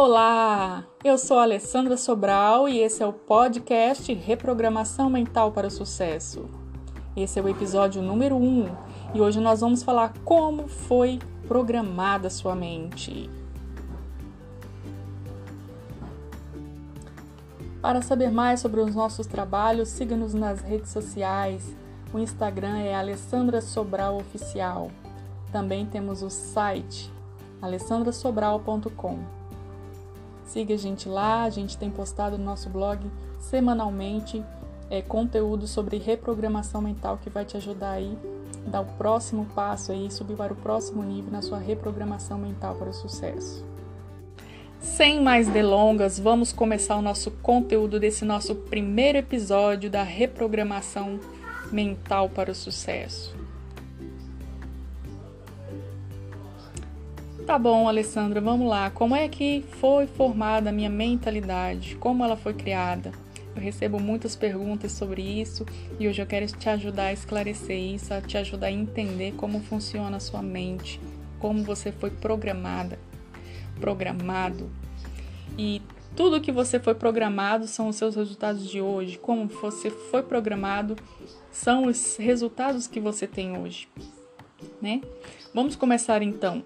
Olá, eu sou Alessandra Sobral e esse é o podcast Reprogramação Mental para o Sucesso. Esse é o episódio número 1 um, e hoje nós vamos falar como foi programada sua mente. Para saber mais sobre os nossos trabalhos, siga-nos nas redes sociais. O Instagram é Alessandra Sobral Oficial. Também temos o site alessandrasobral.com. Siga a gente lá, a gente tem postado no nosso blog semanalmente é, conteúdo sobre reprogramação mental que vai te ajudar aí a dar o próximo passo aí, subir para o próximo nível na sua reprogramação mental para o sucesso. Sem mais delongas, vamos começar o nosso conteúdo desse nosso primeiro episódio da reprogramação mental para o sucesso. Tá bom, Alessandra, vamos lá. Como é que foi formada a minha mentalidade? Como ela foi criada? Eu recebo muitas perguntas sobre isso e hoje eu quero te ajudar a esclarecer isso, a te ajudar a entender como funciona a sua mente, como você foi programada, programado. E tudo que você foi programado são os seus resultados de hoje. Como você foi programado são os resultados que você tem hoje, né? Vamos começar então.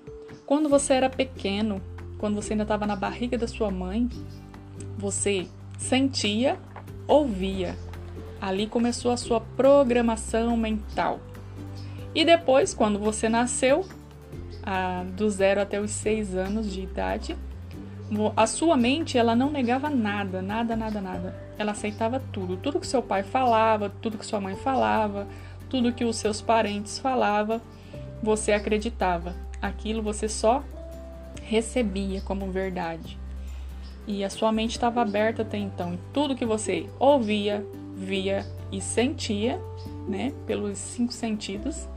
Quando você era pequeno, quando você ainda estava na barriga da sua mãe, você sentia, ouvia. Ali começou a sua programação mental. E depois, quando você nasceu, do zero até os seis anos de idade, a sua mente ela não negava nada, nada, nada, nada. Ela aceitava tudo, tudo que seu pai falava, tudo que sua mãe falava, tudo que os seus parentes falavam, você acreditava aquilo você só recebia como verdade. E a sua mente estava aberta até então. E tudo que você ouvia, via e sentia, né, pelos cinco sentidos,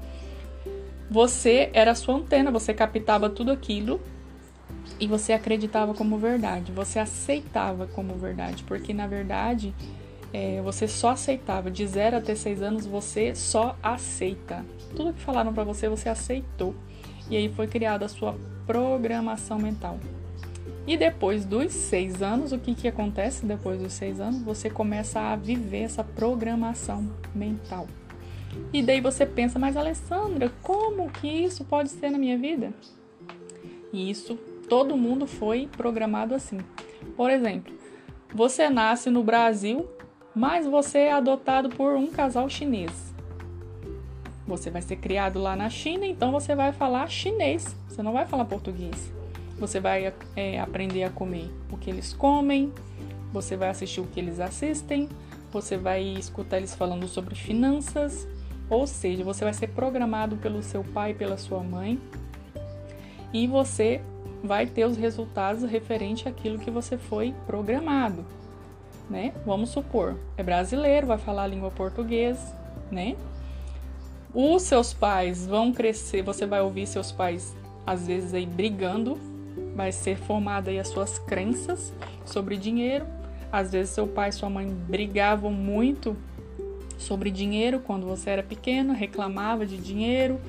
você era a sua antena, você captava tudo aquilo e você acreditava como verdade, você aceitava como verdade, porque na verdade é, você só aceitava. De 0 até 6 anos você só aceita. Tudo que falaram para você, você aceitou e aí foi criada a sua programação mental. E depois dos seis anos, o que, que acontece depois dos seis anos? Você começa a viver essa programação mental. E daí você pensa, mas Alessandra, como que isso pode ser na minha vida? E isso, todo mundo foi programado assim. Por exemplo, você nasce no Brasil, mas você é adotado por um casal chinês. Você vai ser criado lá na China, então você vai falar chinês, você não vai falar português. Você vai é, aprender a comer o que eles comem, você vai assistir o que eles assistem, você vai escutar eles falando sobre finanças, ou seja, você vai ser programado pelo seu pai e pela sua mãe e você vai ter os resultados referente àquilo que você foi programado, né? Vamos supor, é brasileiro, vai falar a língua portuguesa, né? Os seus pais vão crescer, você vai ouvir seus pais às vezes aí brigando, vai ser formada aí as suas crenças sobre dinheiro. Às vezes seu pai e sua mãe brigavam muito sobre dinheiro quando você era pequeno, reclamava de dinheiro,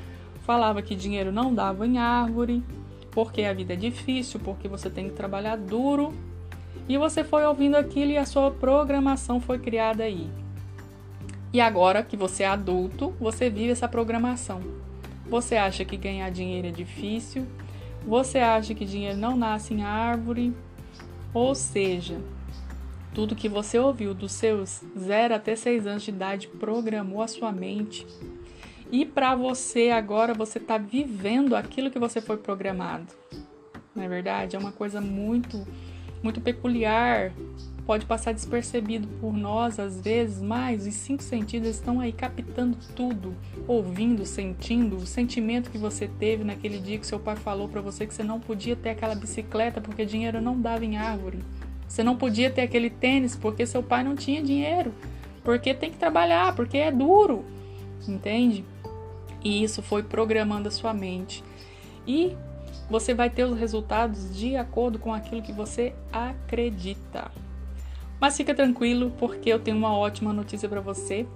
falava que dinheiro não dava em árvore, porque a vida é difícil, porque você tem que trabalhar duro. E você foi ouvindo aquilo e a sua programação foi criada aí. E agora que você é adulto, você vive essa programação. Você acha que ganhar dinheiro é difícil, você acha que dinheiro não nasce em árvore, ou seja, tudo que você ouviu dos seus 0 até 6 anos de idade programou a sua mente. E para você agora você está vivendo aquilo que você foi programado. Não é verdade? É uma coisa muito muito peculiar pode passar despercebido por nós às vezes, mas os cinco sentidos estão aí captando tudo, ouvindo, sentindo, o sentimento que você teve naquele dia que seu pai falou para você que você não podia ter aquela bicicleta porque dinheiro não dava em árvore. Você não podia ter aquele tênis porque seu pai não tinha dinheiro. Porque tem que trabalhar, porque é duro. Entende? E isso foi programando a sua mente. E você vai ter os resultados de acordo com aquilo que você acredita. Mas fica tranquilo, porque eu tenho uma ótima notícia para você.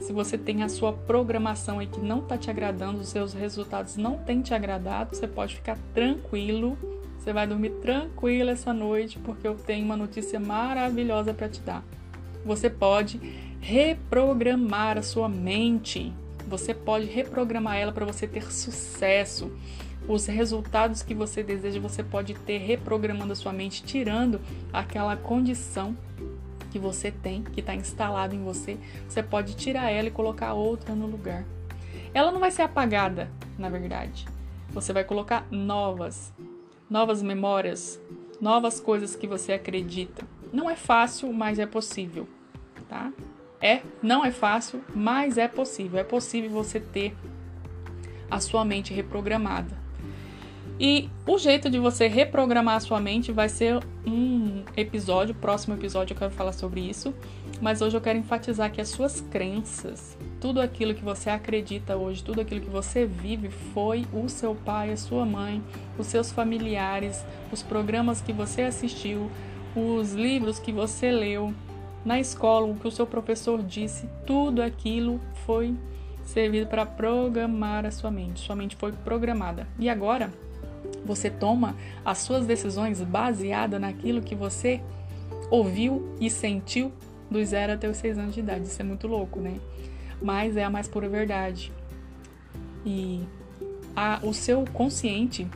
Se você tem a sua programação aí que não está te agradando, os seus resultados não têm te agradado, você pode ficar tranquilo. Você vai dormir tranquila essa noite porque eu tenho uma notícia maravilhosa para te dar. Você pode reprogramar a sua mente. Você pode reprogramar ela para você ter sucesso. Os resultados que você deseja, você pode ter reprogramando a sua mente, tirando aquela condição que você tem, que está instalado em você. Você pode tirar ela e colocar outra no lugar. Ela não vai ser apagada, na verdade. Você vai colocar novas, novas memórias, novas coisas que você acredita. Não é fácil, mas é possível, tá? É, não é fácil, mas é possível. É possível você ter a sua mente reprogramada. E o jeito de você reprogramar a sua mente vai ser um episódio, próximo episódio eu quero falar sobre isso, mas hoje eu quero enfatizar que as suas crenças, tudo aquilo que você acredita hoje, tudo aquilo que você vive foi o seu pai, a sua mãe, os seus familiares, os programas que você assistiu, os livros que você leu, na escola, o que o seu professor disse, tudo aquilo foi servido para programar a sua mente. Sua mente foi programada. E agora, você toma as suas decisões baseada naquilo que você ouviu e sentiu dos 0 até os 6 anos de idade. Isso é muito louco, né? Mas é a mais pura verdade. E a, o seu consciente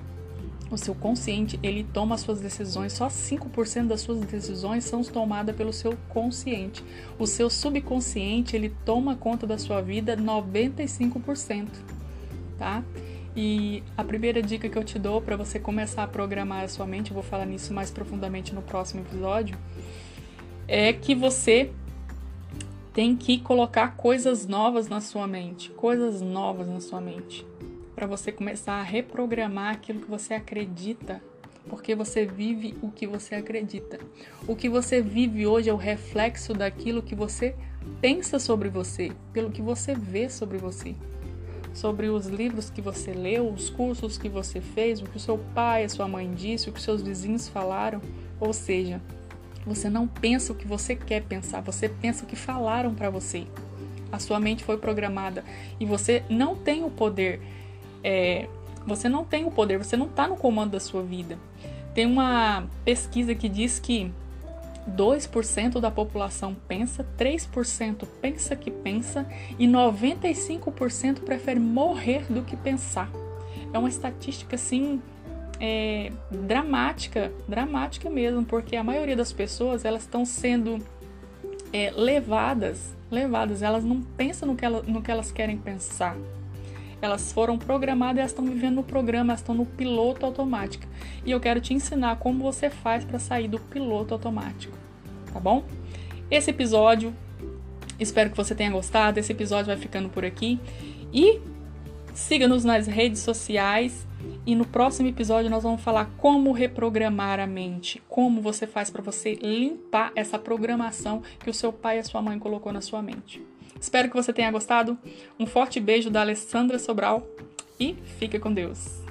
o seu consciente, ele toma as suas decisões, só 5% das suas decisões são tomadas pelo seu consciente. O seu subconsciente, ele toma conta da sua vida 95%, tá? E a primeira dica que eu te dou para você começar a programar a sua mente, eu vou falar nisso mais profundamente no próximo episódio, é que você tem que colocar coisas novas na sua mente, coisas novas na sua mente para você começar a reprogramar aquilo que você acredita, porque você vive o que você acredita. O que você vive hoje é o reflexo daquilo que você pensa sobre você, pelo que você vê sobre você. Sobre os livros que você leu, os cursos que você fez, o que o seu pai, a sua mãe disse, o que seus vizinhos falaram. Ou seja, você não pensa o que você quer pensar, você pensa o que falaram para você. A sua mente foi programada e você não tem o poder é, você não tem o poder, você não está no comando da sua vida. Tem uma pesquisa que diz que 2% da população pensa, 3% pensa que pensa e 95% prefere morrer do que pensar. É uma estatística assim é, dramática, dramática mesmo, porque a maioria das pessoas elas estão sendo é, levadas, levadas, elas não pensam no que, ela, no que elas querem pensar. Elas foram programadas e elas estão vivendo no programa, elas estão no piloto automático. E eu quero te ensinar como você faz para sair do piloto automático, tá bom? Esse episódio, espero que você tenha gostado. Esse episódio vai ficando por aqui. E siga-nos nas redes sociais. E no próximo episódio nós vamos falar como reprogramar a mente, como você faz para você limpar essa programação que o seu pai e a sua mãe colocou na sua mente. Espero que você tenha gostado. Um forte beijo da Alessandra Sobral e fica com Deus.